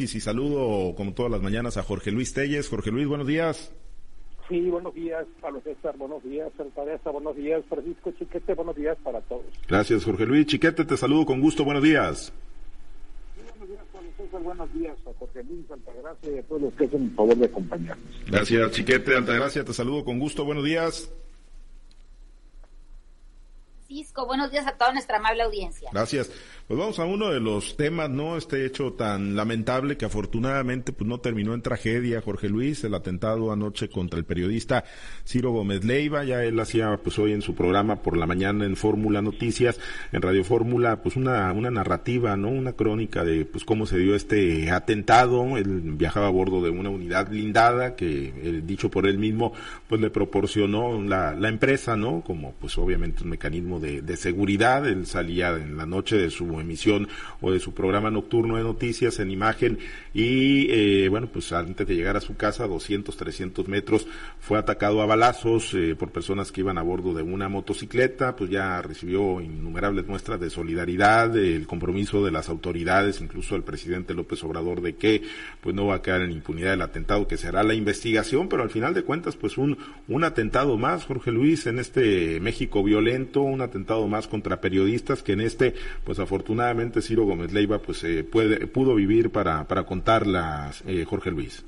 Y si saludo como todas las mañanas a Jorge Luis Telles. Jorge Luis, buenos días. Sí, buenos días, Pablo César, buenos días, Teresa, buenos días, Francisco Chiquete, buenos días para todos. Gracias, Jorge Luis. Chiquete, te saludo con gusto, buenos días. Sí, buenos días, Pablo César, buenos días a Jorge Luis, Altagracia y a todos los que hacen el favor de acompañarnos. Gracias, Chiquete, Altagracia, te saludo con gusto, buenos días. Francisco, buenos días a toda nuestra amable audiencia. Gracias. Pues vamos a uno de los temas, ¿no? Este hecho tan lamentable que afortunadamente pues no terminó en tragedia, Jorge Luis, el atentado anoche contra el periodista Ciro Gómez Leiva, ya él hacía pues hoy en su programa por la mañana en Fórmula Noticias, en Radio Fórmula, pues una, una narrativa, ¿no? Una crónica de pues cómo se dio este atentado, él viajaba a bordo de una unidad blindada que, eh, dicho por él mismo, pues le proporcionó la, la empresa, ¿no? Como pues obviamente un mecanismo de, de seguridad, él salía en la noche de su emisión o de su programa nocturno de noticias en imagen. Y eh, bueno, pues antes de llegar a su casa, 200, 300 metros, fue atacado a balazos eh, por personas que iban a bordo de una motocicleta, pues ya recibió innumerables muestras de solidaridad, el compromiso de las autoridades, incluso el presidente López Obrador de que pues no va a quedar en impunidad el atentado, que será la investigación, pero al final de cuentas pues un, un atentado más, Jorge Luis, en este México violento, un atentado más contra periodistas que en este pues afortunadamente afortunadamente Ciro Gómez Leiva pues eh, puede, pudo vivir para, para contarlas, eh, Jorge Luis.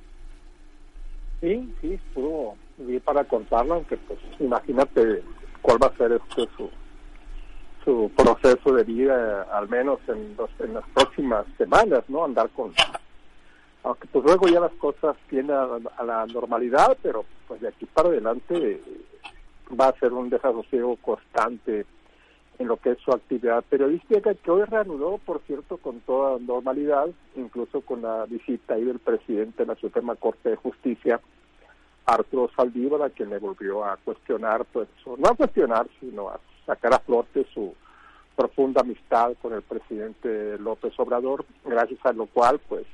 Sí, sí, pudo vivir para contarla, aunque pues imagínate cuál va a ser este su, su proceso de vida, al menos en, en las próximas semanas, ¿no? Andar con... Aunque pues luego ya las cosas tienen a, la normalidad, pero pues de aquí para adelante va a ser un desasosiego constante en lo que es su actividad periodística, que hoy reanudó, por cierto, con toda normalidad, incluso con la visita ahí del presidente de la Suprema Corte de Justicia, Arturo Saldívar, a quien le volvió a cuestionar, pues, no a cuestionar, sino a sacar a flote su profunda amistad con el presidente López Obrador, gracias a lo cual, pues,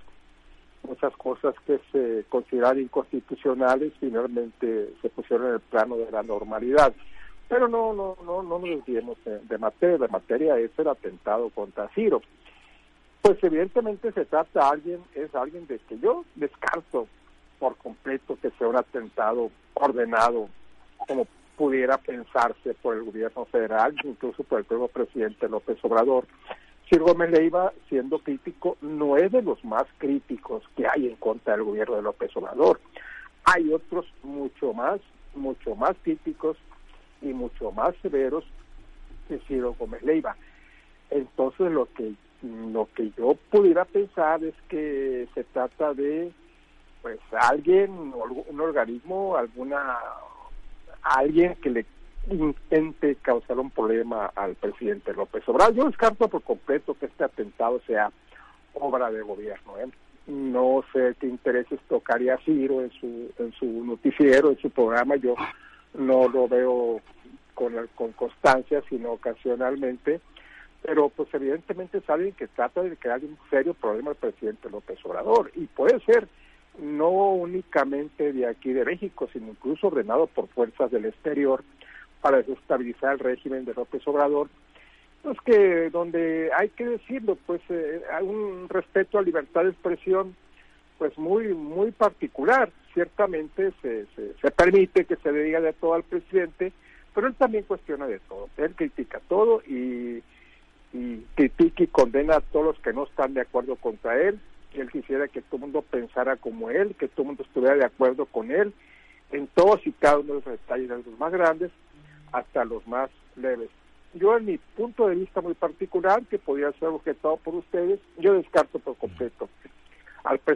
muchas cosas que se consideran inconstitucionales finalmente se pusieron en el plano de la normalidad. Pero no, no, no, no nos desviemos de, materia. De materia es el atentado contra Ciro. Pues evidentemente se trata de alguien, es alguien de que yo descarto por completo que sea un atentado ordenado como pudiera pensarse por el gobierno federal, incluso por el propio presidente López Obrador. Ciro Gómez Leiva, siendo crítico, no es de los más críticos que hay en contra del gobierno de López Obrador. Hay otros mucho más, mucho más críticos y mucho más severos que Ciro Gómez Leiva. Entonces lo que lo que yo pudiera pensar es que se trata de pues alguien, un organismo, alguna alguien que le intente causar un problema al presidente López Obrador. Yo descarto por completo que este atentado sea obra de gobierno. ¿eh? No sé qué intereses tocaría Ciro en su, en su noticiero, en su programa. Yo no lo veo con, con constancia, sino ocasionalmente, pero pues evidentemente es alguien que trata de crear un serio problema al presidente López Obrador, y puede ser no únicamente de aquí de México, sino incluso ordenado por fuerzas del exterior para desestabilizar el régimen de López Obrador, pues que donde hay que decirlo, pues eh, un respeto a libertad de expresión pues muy muy particular. Ciertamente se, se, permite que se le diga de todo al presidente, pero él también cuestiona de todo. Él critica todo y, y critica y condena a todos los que no están de acuerdo contra él. Él quisiera que todo el mundo pensara como él, que todo el mundo estuviera de acuerdo con él en todos y cada uno de los detalles, desde los más grandes hasta los más leves. Yo en mi punto de vista muy particular, que podría ser objetado por ustedes, yo descarto por completo al presidente,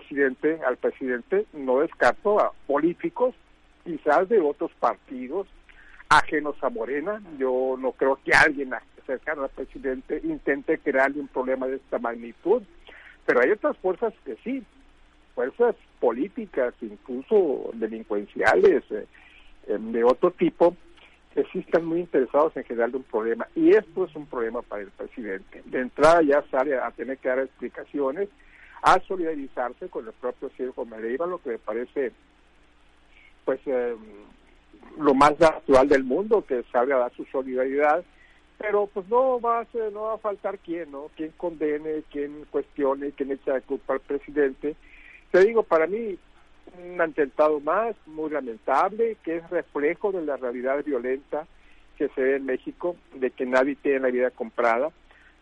al presidente, no descarto a políticos, quizás de otros partidos ajenos a Morena. Yo no creo que alguien cercano al presidente intente crearle un problema de esta magnitud, pero hay otras fuerzas que sí, fuerzas políticas, incluso delincuenciales, eh, em, de otro tipo, que sí están muy interesados en generarle un problema. Y esto es un problema para el presidente. De entrada ya sale a tener que dar explicaciones, a solidarizarse con el propio Circo Mereiva, lo que me parece pues eh, lo más natural del mundo, que salga a dar su solidaridad pero pues no va a ser, no va a faltar quien, ¿no? Quien condene, quien cuestione, quien echa de culpa al presidente. Te digo, para mí, un atentado más, muy lamentable, que es reflejo de la realidad violenta que se ve en México, de que nadie tiene la vida comprada,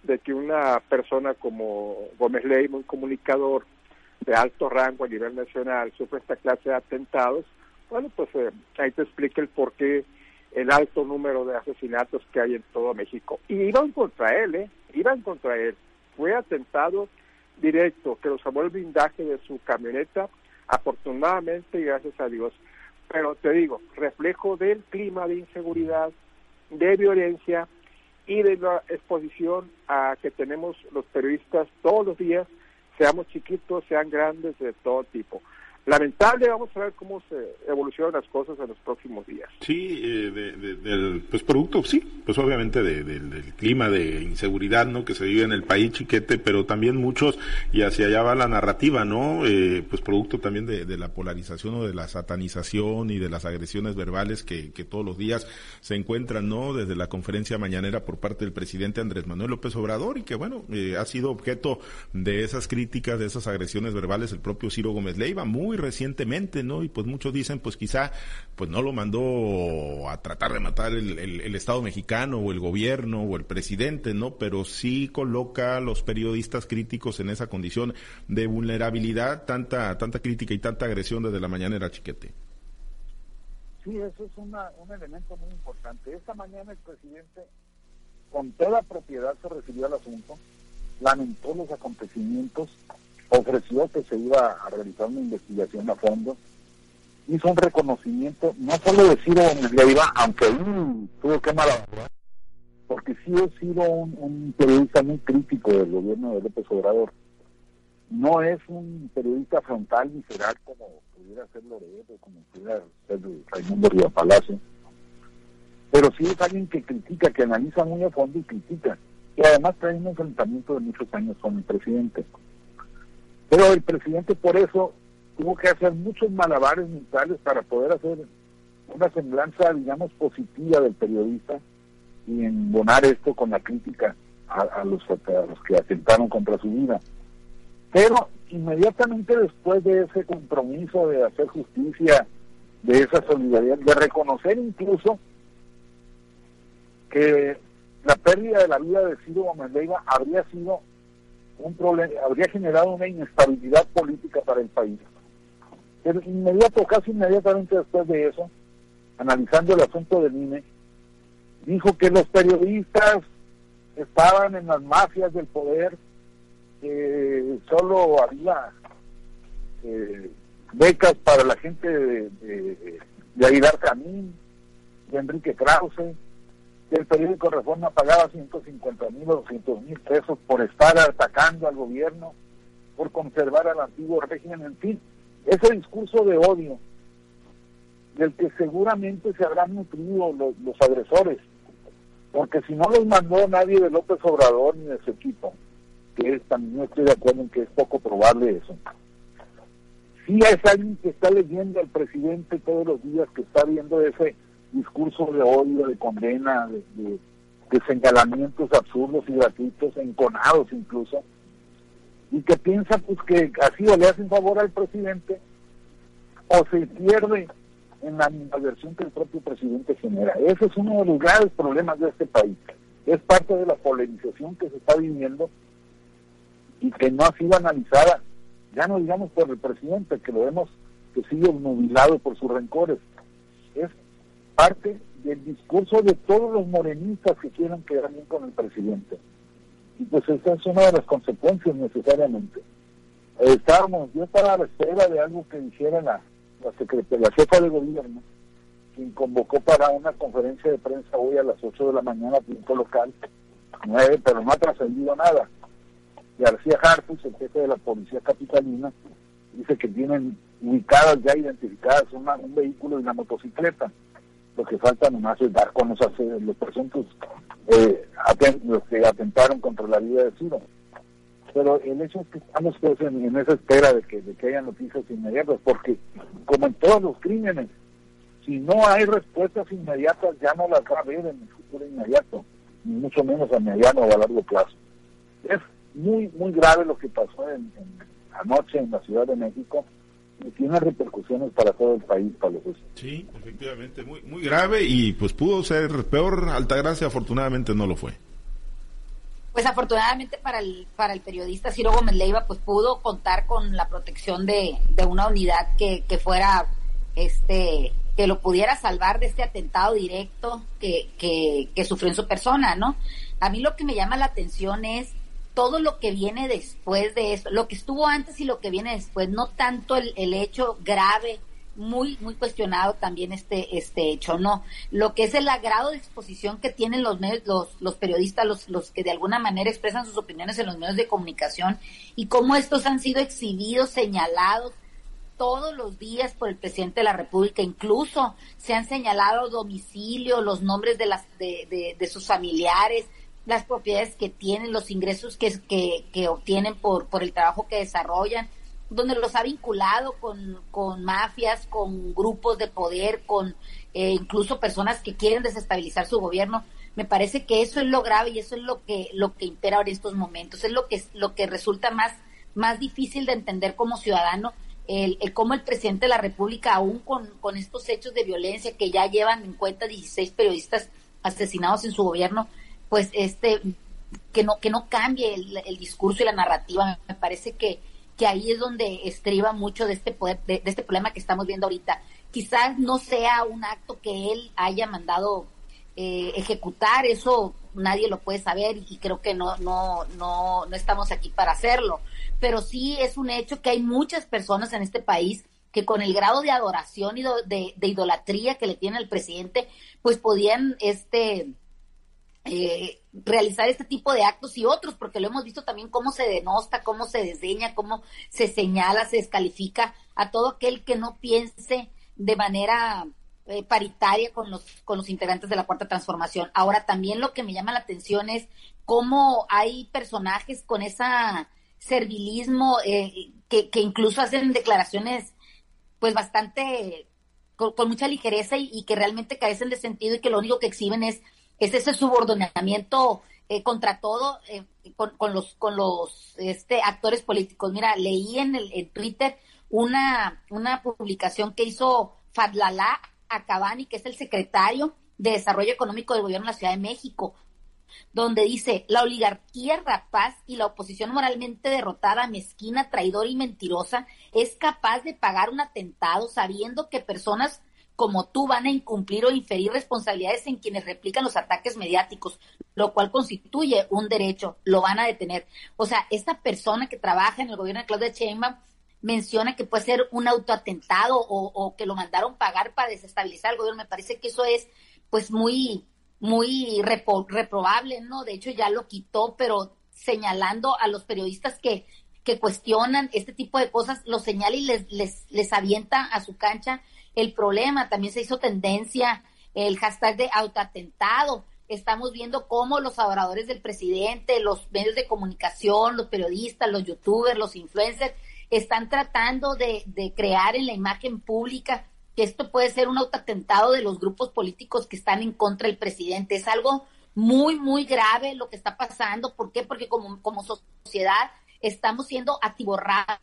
de que una persona como Gómez Ley, un comunicador de alto rango a nivel nacional, sufre esta clase de atentados, bueno, pues eh, ahí te explica el por qué el alto número de asesinatos que hay en todo México. Y iban contra él, ¿eh? Iban contra él. Fue atentado directo, que lo salvó el blindaje de su camioneta, afortunadamente, gracias a Dios. Pero te digo, reflejo del clima de inseguridad, de violencia y de la exposición a que tenemos los periodistas todos los días, seamos chiquitos, sean grandes, de todo tipo lamentable. Vamos a ver cómo se evolucionan las cosas en los próximos días. Sí, eh, del pues producto, sí, pues obviamente del clima de inseguridad, ¿no? Que se vive en el país chiquete, pero también muchos y hacia allá va la narrativa, ¿no? Eh, pues producto también de, la polarización o de la satanización y de las agresiones verbales que, que todos los días se encuentran, ¿no? Desde la conferencia mañanera por parte del presidente Andrés Manuel López Obrador y que bueno eh, ha sido objeto de esas críticas, de esas agresiones verbales el propio Ciro Gómez Leiva, muy recientemente, ¿no? Y pues muchos dicen, pues quizá, pues no lo mandó a tratar de matar el, el, Estado mexicano o el gobierno o el presidente, ¿no? Pero sí coloca a los periodistas críticos en esa condición de vulnerabilidad, tanta, tanta crítica y tanta agresión desde la mañana chiquete. Sí, eso es una, un elemento muy importante. Esta mañana el presidente, con toda propiedad, se refirió al asunto, lamentó los acontecimientos ofreció que se iba a realizar una investigación a fondo, hizo un reconocimiento, no solo de Ciro Leiva, aunque ahí tuvo que malabarar, porque sí ha sido un, periodista muy crítico del gobierno de López Obrador. No es un periodista frontal visceral como pudiera ser Loreto, como pudiera ser Raimundo Río Palacio, pero sí es alguien que critica, que analiza muy a fondo y critica, y además trae un enfrentamiento de muchos años con el presidente. Pero el presidente por eso tuvo que hacer muchos malabares mentales para poder hacer una semblanza, digamos, positiva del periodista y embonar esto con la crítica a, los, a los que atentaron contra su vida. Pero inmediatamente después de ese compromiso de hacer justicia, de esa solidaridad, de reconocer incluso que la pérdida de la vida de Ciro Gómez habría sido un problema, habría generado una inestabilidad política para el país. Pero inmediato, casi inmediatamente después de eso, analizando el asunto del INE, dijo que los periodistas estaban en las mafias del poder, que solo había eh, becas para la gente de, de, de Aguilar Camín, de Enrique Krause, el periódico Reforma pagaba 150 mil o 200 mil pesos por estar atacando al gobierno, por conservar al antiguo régimen, en fin, ese discurso de odio del que seguramente se habrán nutrido los, agresores, porque si no los mandó nadie de López Obrador ni de su equipo, que es, también estoy de acuerdo en que es poco probable eso. Si es alguien que está leyendo al presidente todos los días, que está viendo ese discurso de odio, de condena, de, señalamientos absurdos y gratuitos, enconados incluso, y que piensa pues que así o le hacen favor al presidente o se pierde en la versión que el propio presidente genera. Ese es uno de los graves problemas de este país. Es parte de la polarización que se está viviendo y que no ha sido analizada, ya no digamos por el presidente, que lo vemos que sigue nubilado por sus rencores. Es parte del discurso de todos los morenistas que quieran quedar bien con el presidente. Y pues esa es una de las consecuencias necesariamente. estábamos, yo estaba a la espera de algo que dijera la, la, la jefa de gobierno, quien convocó para una conferencia de prensa hoy a las 8 de la mañana, tiempo local, 9, pero no ha trascendido nada. García Harfus, el jefe de la policía capitalina, dice que tienen ubicadas ya identificadas un vehículo y una motocicleta lo que falta nomás es dar con los, los presuntos eh, los que atentaron contra la vida de Ciro. Pero el hecho es que estamos pues, en, esa espera de que, de que haya noticias inmediatas, porque como en todos los crímenes, si no hay respuestas inmediatas, ya no las va a haber en el futuro inmediato. mucho menos a mediano o a largo plazo. Es muy, muy grave lo que pasó en, anoche en la Ciudad de México y tiene repercusiones para todo el país, Pablo Sí, efectivamente, muy, muy grave y pues pudo ser peor, Altagracia afortunadamente no lo fue. Pues afortunadamente para el, para el periodista Ciro Gómez Leiva, pues pudo contar con la protección de, de una unidad que, que fuera este que lo pudiera salvar de este atentado directo que, que, que sufrió en su persona, ¿no? A mí lo que me llama la atención es todo lo que viene después de eso, lo que estuvo antes y lo que viene después, no tanto el, el hecho grave, muy, muy cuestionado también este, este hecho, ¿no? Lo que es el grado de exposición que tienen los medios, los, los periodistas, los, los que de alguna manera expresan sus opiniones en los medios de comunicación y cómo estos han sido exhibidos, señalados, todos los días por el presidente de la República, incluso se han señalado domicilio, los nombres de las de, de, sus familiares, las propiedades que tienen, los ingresos que, que, obtienen por, por el trabajo que desarrollan, donde los ha vinculado con, con mafias, con grupos de poder, con eh, incluso personas que quieren desestabilizar su gobierno. Me parece que eso es lo grave y eso es lo que lo que impera ahora en estos momentos, es lo que lo que resulta más más difícil de entender como ciudadano el, cómo el presidente de la República, aún con, estos hechos de violencia que ya llevan en cuenta 16 periodistas asesinados en su gobierno, pues este que no que no cambie el, discurso y la narrativa. Me parece que, que ahí es donde estriba mucho de este poder, de, este problema que estamos viendo ahorita. Quizás no sea un acto que él haya mandado eh, ejecutar, eso nadie lo puede saber y creo que no, no, no, no estamos aquí para hacerlo pero sí es un hecho que hay muchas personas en este país que con el grado de adoración y de, idolatría que le tiene al presidente, pues podían este eh, realizar este tipo de actos y otros, porque lo hemos visto también cómo se denosta, cómo se desdeña, cómo se señala, se descalifica a todo aquel que no piense de manera eh, paritaria con los, con los integrantes de la Cuarta Transformación. Ahora, también lo que me llama la atención es cómo hay personajes con esa servilismo, eh, que, que, incluso hacen declaraciones pues bastante con, mucha ligereza y, que realmente carecen de sentido y que lo único que exhiben es, es ese subordonamiento eh, contra todo eh, con, los con los este actores políticos. Mira, leí en el Twitter una, una publicación que hizo Fadlala Acabani, que es el secretario de Desarrollo Económico del Gobierno de la Ciudad de México, donde dice, la oligarquía rapaz y la oposición moralmente derrotada, mezquina, traidora y mentirosa es capaz de pagar un atentado sabiendo que personas como tú van a incumplir o inferir responsabilidades en quienes replican los ataques mediáticos, lo cual constituye un derecho, lo van a detener. O sea, esta persona que trabaja en el gobierno de Claudia Sheinbaum menciona que puede ser un autoatentado o, o que lo mandaron pagar para desestabilizar el gobierno. Me parece que eso es pues muy muy reprobable, ¿no? De hecho ya lo quitó, pero señalando a los periodistas que, que cuestionan este tipo de cosas, los señala y les, les avienta a su cancha el problema. También se hizo tendencia el hashtag de autoatentado. Estamos viendo cómo los adoradores del presidente, los medios de comunicación, los periodistas, los youtubers, los influencers, están tratando de, de crear en la imagen pública que esto puede ser un autoatentado de los grupos políticos que están en contra del presidente. Es algo muy, muy grave lo que está pasando. ¿Por qué? Porque como, como sociedad estamos siendo atiborrados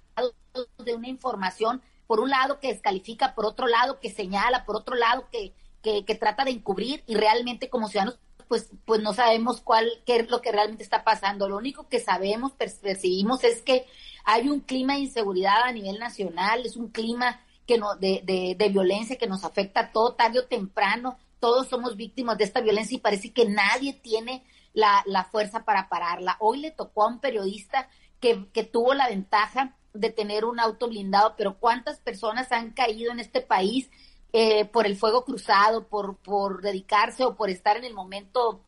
de una información, por un lado que descalifica, por otro lado que señala, por otro lado que, que, que trata de encubrir y realmente como ciudadanos pues, pues no sabemos cuál, qué es lo que realmente está pasando. Lo único que sabemos, percibimos es que hay un clima de inseguridad a nivel nacional, es un clima que no, de, de, de violencia que nos afecta todo tarde o temprano. Todos somos víctimas de esta violencia y parece que nadie tiene la, la fuerza para pararla. Hoy le tocó a un periodista que, que tuvo la ventaja de tener un auto blindado, pero ¿cuántas personas han caído en este país eh, por el fuego cruzado, por, por dedicarse o por estar en el momento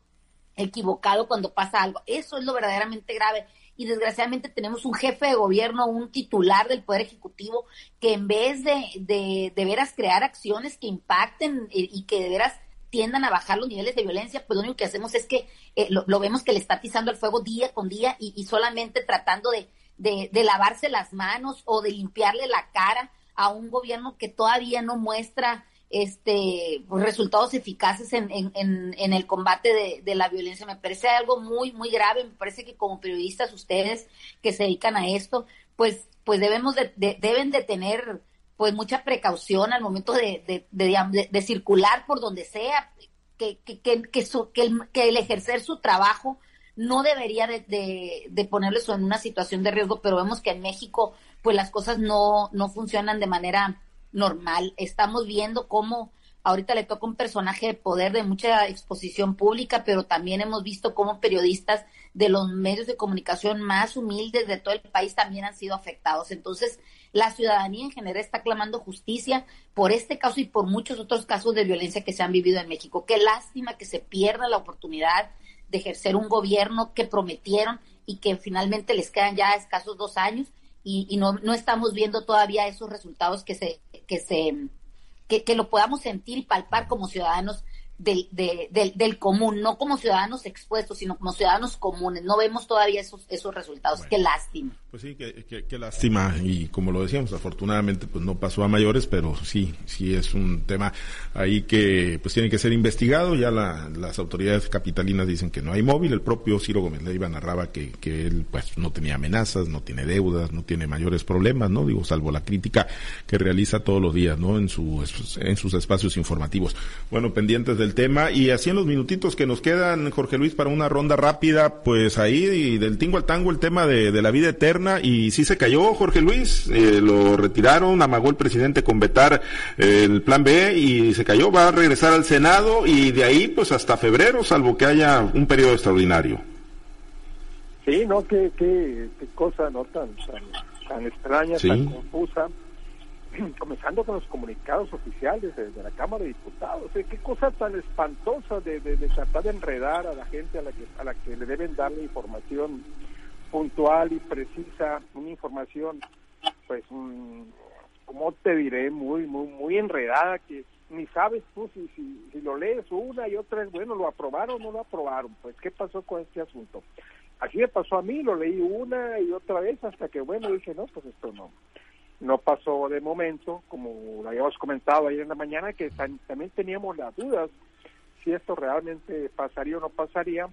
equivocado cuando pasa algo? Eso es lo verdaderamente grave y desgraciadamente tenemos un jefe de gobierno, un titular del Poder Ejecutivo, que en vez de, de, de veras crear acciones que impacten eh, y que de veras tiendan a bajar los niveles de violencia, pues lo único que hacemos es que eh, lo, vemos que le está atizando el fuego día con día y solamente tratando de, de, de, lavarse las manos o de limpiarle la cara a un gobierno que todavía no muestra este pues, resultados eficaces en, en, en, el combate de, de, la violencia. Me parece algo muy, muy grave. Me parece que como periodistas ustedes que se dedican a esto, pues, pues debemos de, deben de tener pues mucha precaución al momento de, de circular por donde sea, que, que, que, que, el, que el ejercer su trabajo no debería de, de, ponerles en una situación de riesgo, pero vemos que en México pues las cosas no, no funcionan de manera normal. Estamos viendo cómo ahorita le toca un personaje de poder de mucha exposición pública, pero también hemos visto cómo periodistas de los medios de comunicación más humildes de todo el país también han sido afectados. Entonces, la ciudadanía en general está clamando justicia por este caso y por muchos otros casos de violencia que se han vivido en México. Qué lástima que se pierda la oportunidad de ejercer un gobierno que prometieron y que finalmente les quedan ya escasos dos años y, no, no estamos viendo todavía esos resultados que se, que se, que, que lo podamos sentir y palpar como ciudadanos del, del, del, común, no como ciudadanos expuestos, sino como ciudadanos comunes. No vemos todavía esos, esos resultados. Qué lástima. Pues sí, qué, qué, lástima. Y como lo decíamos, afortunadamente pues no pasó a mayores, pero sí, sí es un tema ahí que pues tiene que ser investigado. Ya la, las autoridades capitalinas dicen que no hay móvil. El propio Ciro Gómez Leiva narraba que, que él pues no tenía amenazas, no tiene deudas, no tiene mayores problemas, ¿no? Digo, salvo la crítica que realiza todos los días, ¿no? En, su, en sus espacios informativos. Bueno, pendientes del tema. Y así en los minutitos que nos quedan, Jorge Luis, para una ronda rápida, pues ahí y del tingo al tango el tema de, de la vida eterna. Y sí se cayó, Jorge Luis, eh, lo retiraron, amagó el presidente con vetar eh, el plan B y se cayó, va a regresar al Senado y de ahí pues hasta febrero, salvo que haya un periodo extraordinario. Sí, no, qué, qué, cosa no tan, tan, extraña, tan confusa comenzando con los comunicados oficiales de, la Cámara de Diputados. ¿eh? qué cosa tan espantosa de, tratar de enredar a la gente a la que a la que le deben darle información puntual y precisa, una información, pues, como te diré, muy muy muy enredada que ni sabes tú si, si, lo lees una y otra es bueno, lo aprobaron o no lo aprobaron. Pues, ¿qué pasó con este asunto? Así me pasó a mí, lo leí una y otra vez hasta que, bueno, dije, no, pues esto no no pasó de momento, como lo habíamos comentado ayer en la mañana, que también teníamos las dudas si esto realmente pasaría o no pasaría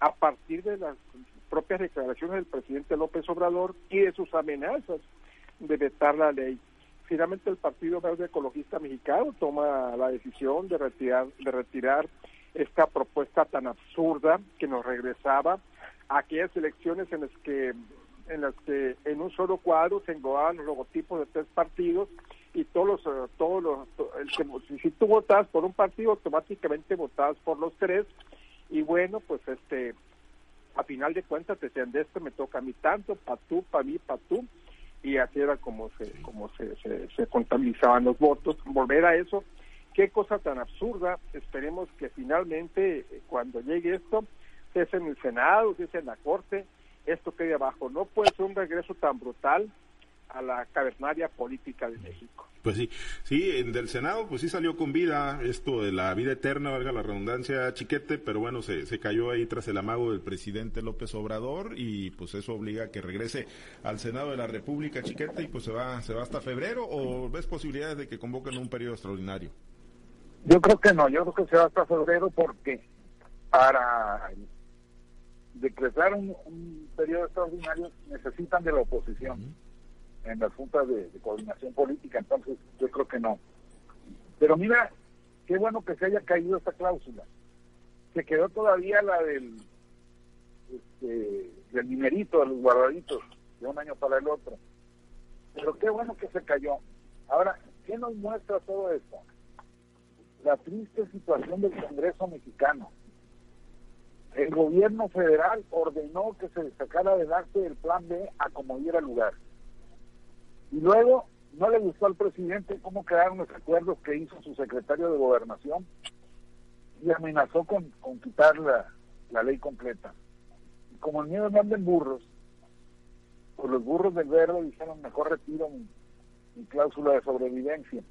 a partir de las propias declaraciones del presidente López Obrador y de sus amenazas de vetar la ley. Finalmente el Partido Verde Ecologista Mexicano toma la decisión de retirar, de retirar esta propuesta tan absurda que nos regresaba a aquellas elecciones en las que en las que en un solo cuadro se englobaban los logotipos de tres partidos y todos los, eh, todos los, si tú votabas por un partido, automáticamente votabas por los tres y bueno, pues este, a final de cuentas decían, de esto me toca a mí tanto, para tú, para mí, para tú, y así era como se, como se, se, contabilizaban los votos. Volver a eso, qué cosa tan absurda, esperemos que finalmente eh, cuando llegue esto, sea en el Senado, sea en la Corte, esto que hay abajo. No puede ser un regreso tan brutal a la cavernaria política de México. Pues sí, sí, del Senado pues sí salió con vida esto de la vida eterna, valga la redundancia, chiquete, pero bueno, se, se cayó ahí tras el amago del presidente López Obrador y pues eso obliga a que regrese al Senado de la República, chiquete, y pues se va, se va hasta febrero o ves posibilidades de que convoquen un periodo extraordinario? Yo creo que no, yo creo que se va hasta febrero porque para decretar un, periodo extraordinario necesitan de la oposición en las juntas de, coordinación política, entonces yo creo que no. Pero mira, qué bueno que se haya caído esta cláusula. Se quedó todavía la del, este, del dinerito, de los guardaditos, de un año para el otro. Pero qué bueno que se cayó. Ahora, ¿qué nos muestra todo esto? La triste situación del Congreso mexicano el gobierno federal ordenó que se sacara adelante el plan B a como diera lugar. Y luego no le gustó al presidente cómo quedaron los acuerdos que hizo su secretario de gobernación y amenazó con, quitar la, ley completa. Y como el miedo no anden burros, pues los burros del verde dijeron mejor retiro mi cláusula de sobrevivencia.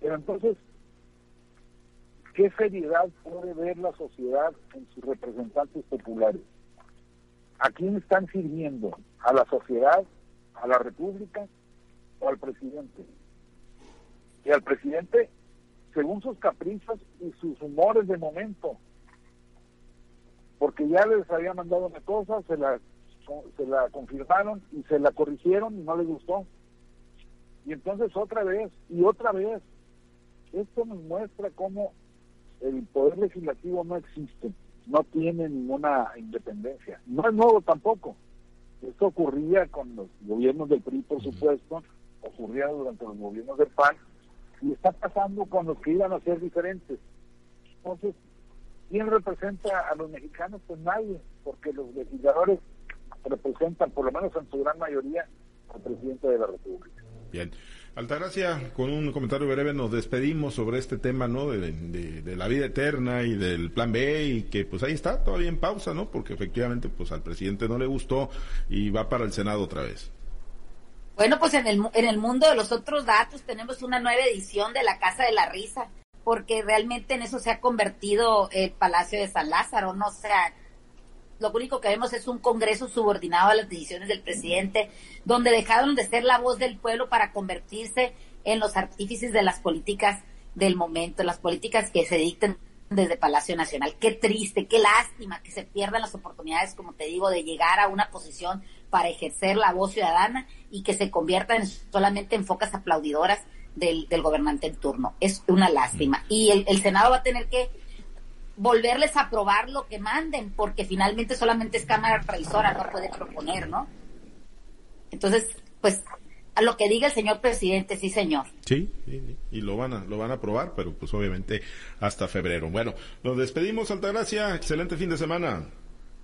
Pero entonces ¿Qué seriedad puede ver la sociedad en sus representantes populares? ¿A quién están sirviendo? ¿A la sociedad? ¿A la república? ¿O al presidente? Y al presidente según sus caprichos y sus humores de momento. Porque ya les había mandado una cosa, se la, se la confirmaron y se la corrigieron y no les gustó. Y entonces otra vez y otra vez. Esto nos muestra cómo el poder legislativo no existe, no tiene ninguna independencia. No es nuevo tampoco. Esto ocurría con los gobiernos del PRI, por supuesto, ocurría durante los gobiernos del PAN, y está pasando con los que iban a ser diferentes. Entonces, ¿quién representa a los mexicanos? Pues nadie, porque los legisladores representan, por lo menos en su gran mayoría, al presidente de la República. Bien. Altagracia, con un comentario breve nos despedimos sobre este tema, ¿no? De, la vida eterna y del plan B y que pues ahí está, todavía en pausa, ¿no? Porque efectivamente pues al presidente no le gustó y va para el Senado otra vez. Bueno, pues en el, en el mundo de los otros datos tenemos una nueva edición de la Casa de la Risa, porque realmente en eso se ha convertido el Palacio de San Lázaro, ¿no? O sea, lo único que vemos es un Congreso subordinado a las decisiones del presidente, donde dejaron de ser la voz del pueblo para convertirse en los artífices de las políticas del momento, las políticas que se dicten desde Palacio Nacional. Qué triste, qué lástima que se pierdan las oportunidades, como te digo, de llegar a una posición para ejercer la voz ciudadana y que se conviertan solamente en focas aplaudidoras del, gobernante en turno. Es una lástima. Mm. Y el, el Senado va a tener que volverles a aprobar lo que manden, porque finalmente solamente es Cámara Revisora, no puede proponer, ¿no? Entonces, pues, a lo que diga el señor presidente, sí, señor. Sí, y lo van a, lo van a aprobar, pero pues obviamente hasta febrero. Bueno, nos despedimos, Altagracia, excelente fin de semana.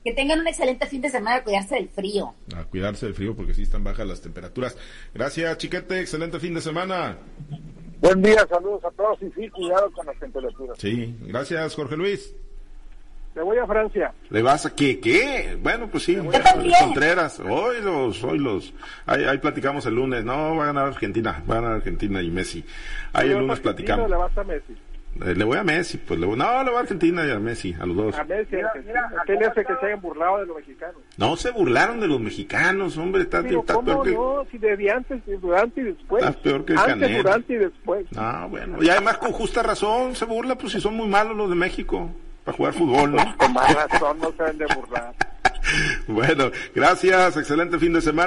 Que tengan un excelente fin de semana a cuidarse del frío. A cuidarse del frío porque sí están bajas las temperaturas. Gracias, Chiquete, excelente fin de semana. Buen día, saludos a todos y sí, cuidado con las temperaturas. Sí, gracias Jorge Luis. Me voy a Francia. ¿Le vas a qué? ¿Qué? Bueno, pues sí. Contreras. Hoy los, hoy los. Ahí, ahí, platicamos el lunes. No, va a ganar Argentina. Va a ganar Argentina y Messi. Ahí el lunes platicamos. le vas a Messi? Eh, le voy a Messi, pues le voy, no, le voy a Argentina y a Messi, a los dos. A Messi, mira, mira, ¿qué le hace que se hayan burlado de los mexicanos? No se burlaron de los mexicanos, hombre, está, Pero está ¿cómo peor no? Si desde antes, durante y después. Está peor que Antes, Canel. durante y después. Ah, bueno, y además con justa razón se burla, pues si son muy malos los de México para jugar fútbol, ¿no? con más razón no se deben de burlar. bueno, gracias, excelente fin de semana.